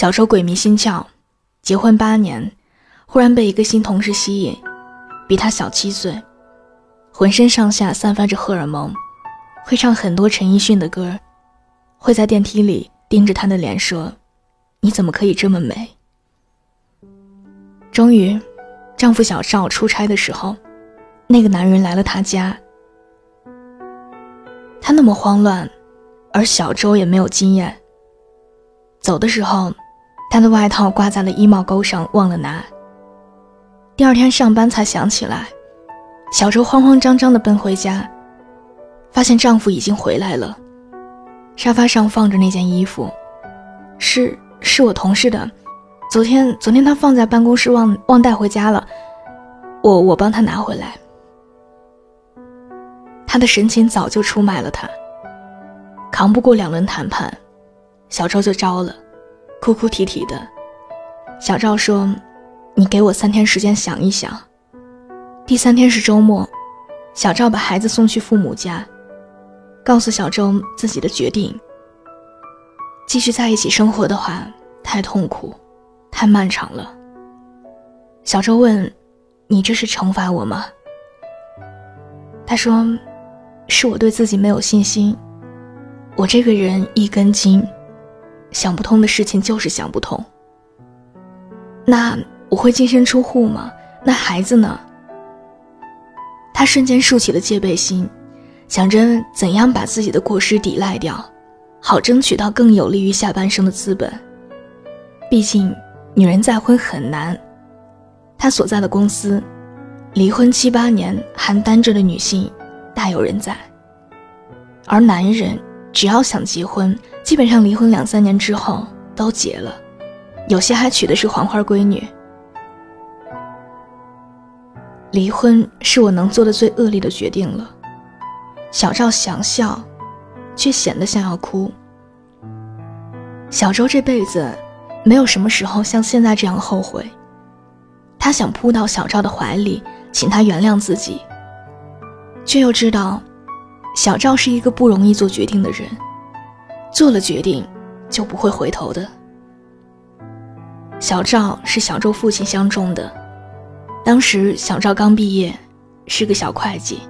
小周鬼迷心窍，结婚八年，忽然被一个新同事吸引，比他小七岁，浑身上下散发着荷尔蒙，会唱很多陈奕迅的歌，会在电梯里盯着他的脸说：“你怎么可以这么美？”终于，丈夫小赵出差的时候，那个男人来了他家。他那么慌乱，而小周也没有经验。走的时候，他的外套挂在了衣帽钩上，忘了拿。第二天上班才想起来，小周慌慌张张地奔回家，发现丈夫已经回来了。沙发上放着那件衣服，是是我同事的，昨天昨天他放在办公室忘忘带回家了，我我帮他拿回来。他的神情早就出卖了他，扛不过两轮谈判，小周就招了，哭哭啼啼的。小赵说：“你给我三天时间想一想。”第三天是周末，小赵把孩子送去父母家，告诉小周自己的决定：继续在一起生活的话，太痛苦，太漫长了。小周问：“你这是惩罚我吗？”他说。是我对自己没有信心。我这个人一根筋，想不通的事情就是想不通。那我会净身出户吗？那孩子呢？他瞬间竖起了戒备心，想着怎样把自己的过失抵赖掉，好争取到更有利于下半生的资本。毕竟，女人再婚很难。他所在的公司，离婚七八年还单着的女性。大有人在，而男人只要想结婚，基本上离婚两三年之后都结了，有些还娶的是黄花闺女。离婚是我能做的最恶劣的决定了。小赵想笑，却显得像要哭。小周这辈子没有什么时候像现在这样后悔，他想扑到小赵的怀里，请他原谅自己。却又知道，小赵是一个不容易做决定的人，做了决定就不会回头的。小赵是小周父亲相中的，当时小赵刚毕业，是个小会计，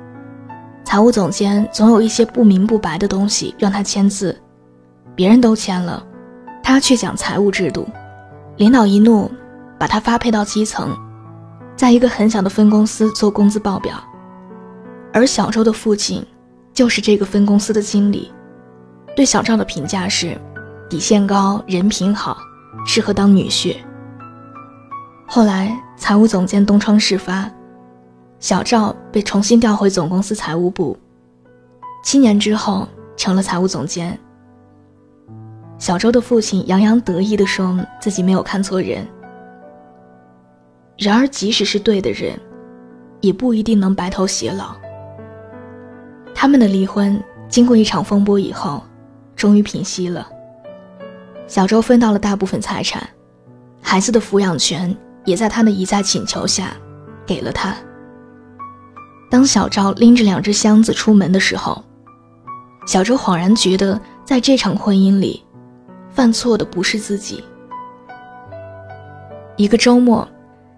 财务总监总有一些不明不白的东西让他签字，别人都签了，他却讲财务制度，领导一怒，把他发配到基层，在一个很小的分公司做工资报表。而小周的父亲，就是这个分公司的经理，对小赵的评价是：底线高，人品好，适合当女婿。后来财务总监东窗事发，小赵被重新调回总公司财务部，七年之后成了财务总监。小周的父亲洋洋得意地说自己没有看错人。然而，即使是对的人，也不一定能白头偕老。他们的离婚经过一场风波以后，终于平息了。小周分到了大部分财产，孩子的抚养权也在他的一再请求下给了他。当小赵拎着两只箱子出门的时候，小周恍然觉得，在这场婚姻里，犯错的不是自己。一个周末，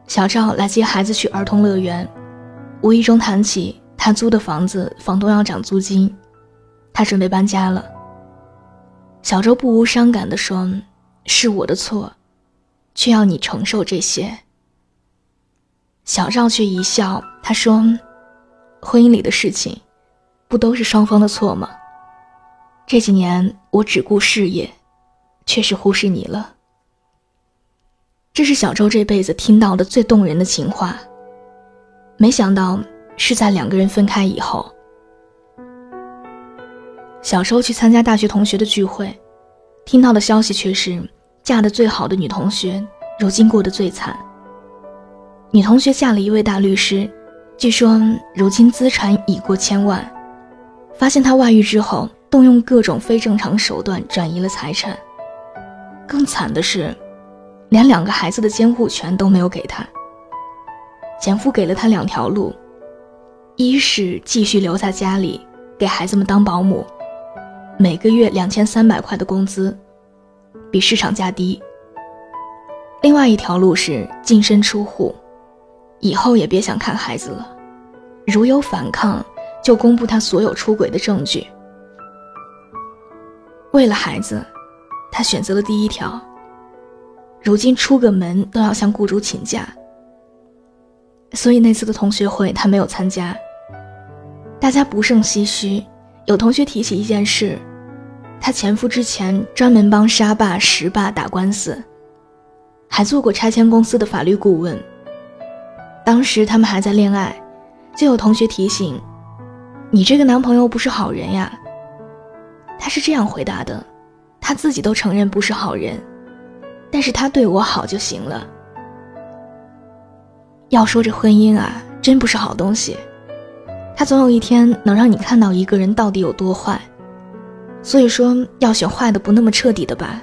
小赵来接孩子去儿童乐园，无意中谈起。他租的房子，房东要涨租金，他准备搬家了。小周不无伤感地说：“是我的错，却要你承受这些。”小赵却一笑，他说：“婚姻里的事情，不都是双方的错吗？这几年我只顾事业，却是忽视你了。”这是小周这辈子听到的最动人的情话。没想到。是在两个人分开以后，小时候去参加大学同学的聚会，听到的消息却是嫁得最好的女同学如今过得最惨。女同学嫁了一位大律师，据说如今资产已过千万。发现他外遇之后，动用各种非正常手段转移了财产。更惨的是，连两个孩子的监护权都没有给他。前夫给了他两条路。一是继续留在家里给孩子们当保姆，每个月两千三百块的工资，比市场价低；另外一条路是净身出户，以后也别想看孩子了。如有反抗，就公布他所有出轨的证据。为了孩子，他选择了第一条。如今出个门都要向雇主请假，所以那次的同学会他没有参加。大家不胜唏嘘，有同学提起一件事：他前夫之前专门帮沙坝、石坝打官司，还做过拆迁公司的法律顾问。当时他们还在恋爱，就有同学提醒：“你这个男朋友不是好人呀。”他是这样回答的：“他自己都承认不是好人。”但是他对我好就行了。要说这婚姻啊，真不是好东西，他总有一天能让你看到一个人到底有多坏。所以说，要选坏的不那么彻底的吧。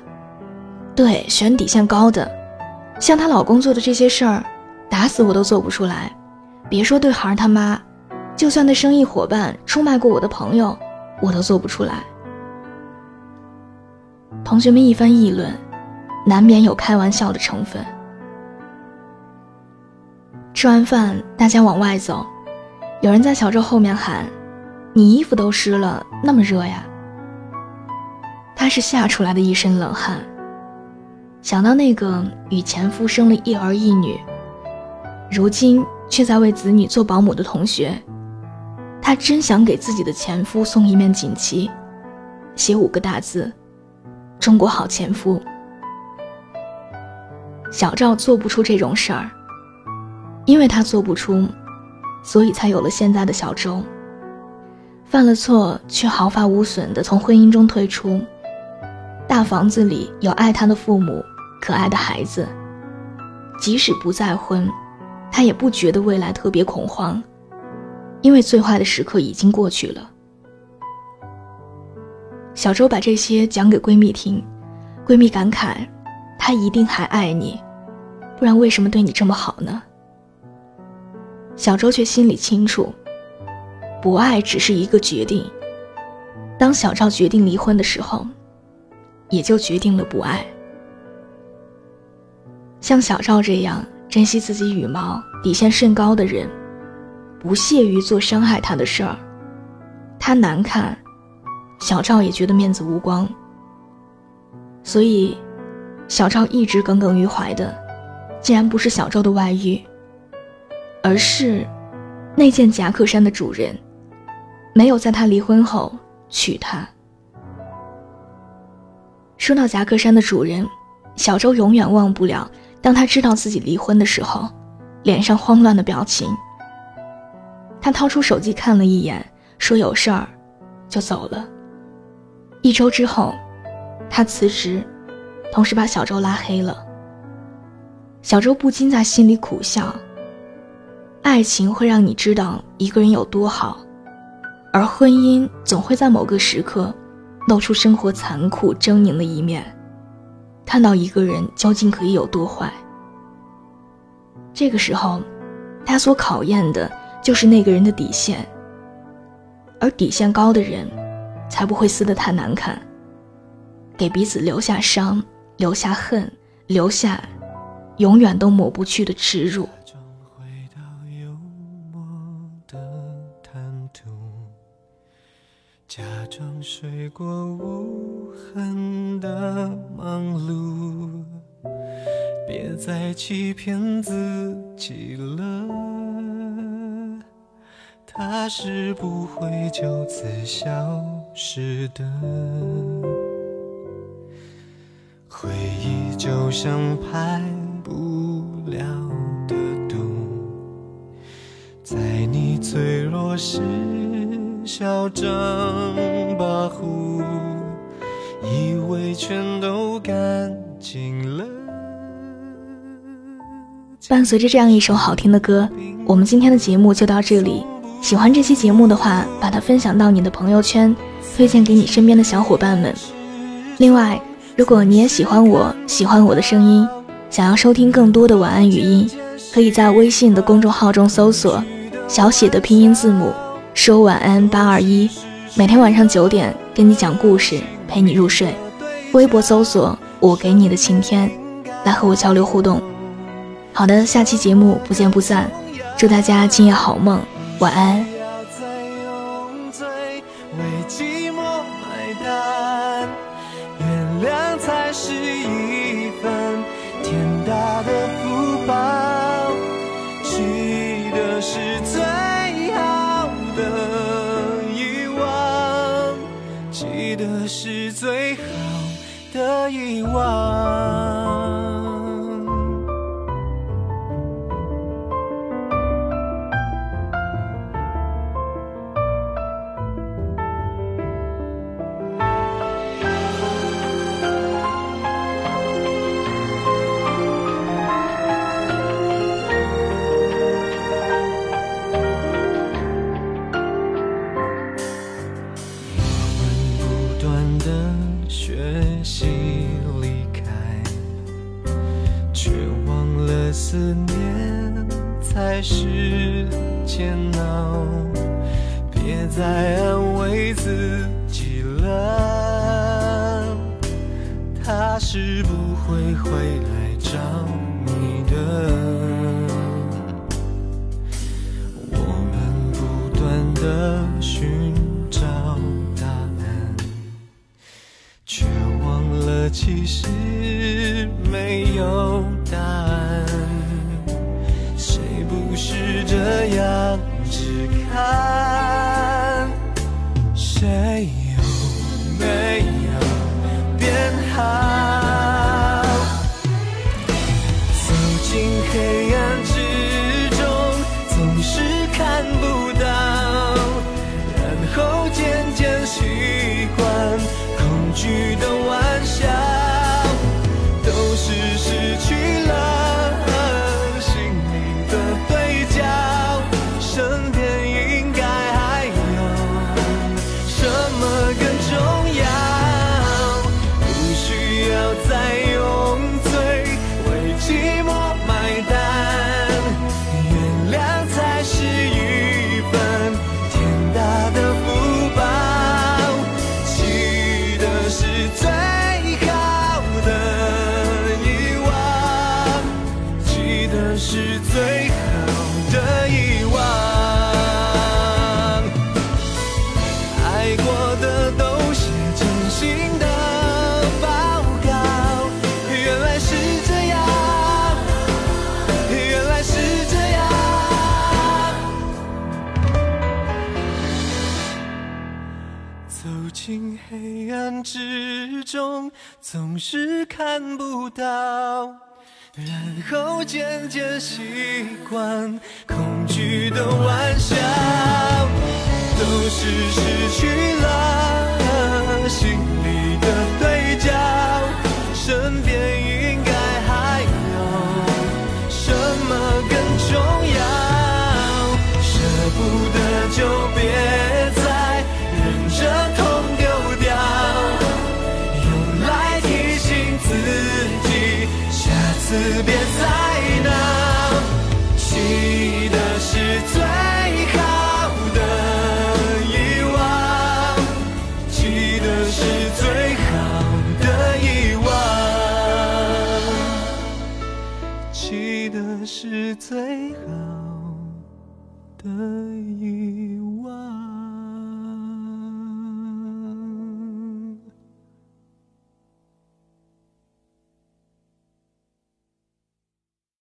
对，选底线高的，像她老公做的这些事儿，打死我都做不出来。别说对孩儿他妈，就算那生意伙伴出卖过我的朋友，我都做不出来。同学们一番议论。难免有开玩笑的成分。吃完饭，大家往外走，有人在小周后面喊：“你衣服都湿了，那么热呀！”他是吓出来的一身冷汗，想到那个与前夫生了一儿一女，如今却在为子女做保姆的同学，他真想给自己的前夫送一面锦旗，写五个大字：“中国好前夫。”小赵做不出这种事儿，因为他做不出，所以才有了现在的小周。犯了错却毫发无损的从婚姻中退出，大房子里有爱他的父母，可爱的孩子。即使不再婚，他也不觉得未来特别恐慌，因为最坏的时刻已经过去了。小周把这些讲给闺蜜听，闺蜜感慨。他一定还爱你，不然为什么对你这么好呢？小周却心里清楚，不爱只是一个决定。当小赵决定离婚的时候，也就决定了不爱。像小赵这样珍惜自己羽毛、底线甚高的人，不屑于做伤害他的事儿。他难看，小赵也觉得面子无光。所以。小赵一直耿耿于怀的，竟然不是小周的外遇，而是那件夹克衫的主人没有在他离婚后娶她。说到夹克衫的主人，小周永远忘不了当他知道自己离婚的时候，脸上慌乱的表情。他掏出手机看了一眼，说有事儿，就走了。一周之后，他辞职。同时把小周拉黑了。小周不禁在心里苦笑。爱情会让你知道一个人有多好，而婚姻总会在某个时刻，露出生活残酷狰狞的一面，看到一个人究竟可以有多坏。这个时候，他所考验的就是那个人的底线，而底线高的人，才不会撕得太难看，给彼此留下伤。留下恨，留下永远都抹不去的耻辱。装睡过无痕的忙碌，别再欺骗自己了，它是不会就此消失的。回忆就像排不了的毒，在你脆弱时嚣张跋扈，以为全都干净了。伴随着这样一首好听的歌，我们今天的节目就到这里。喜欢这期节目的话，把它分享到你的朋友圈，推荐给你身边的小伙伴们。另外。如果你也喜欢我，喜欢我的声音，想要收听更多的晚安语音，可以在微信的公众号中搜索小写的拼音字母说晚安八二一，每天晚上九点跟你讲故事，陪你入睡。微博搜索我给你的晴天，来和我交流互动。好的，下期节目不见不散，祝大家今夜好梦，晚安。学习离开，却忘了思念才是煎熬，别再安慰自己了，他是不会回来找你的。我们不断的寻其实没有答案。谁不是这样，只看总是看不到，然后渐渐习惯恐惧的玩笑，都是失去。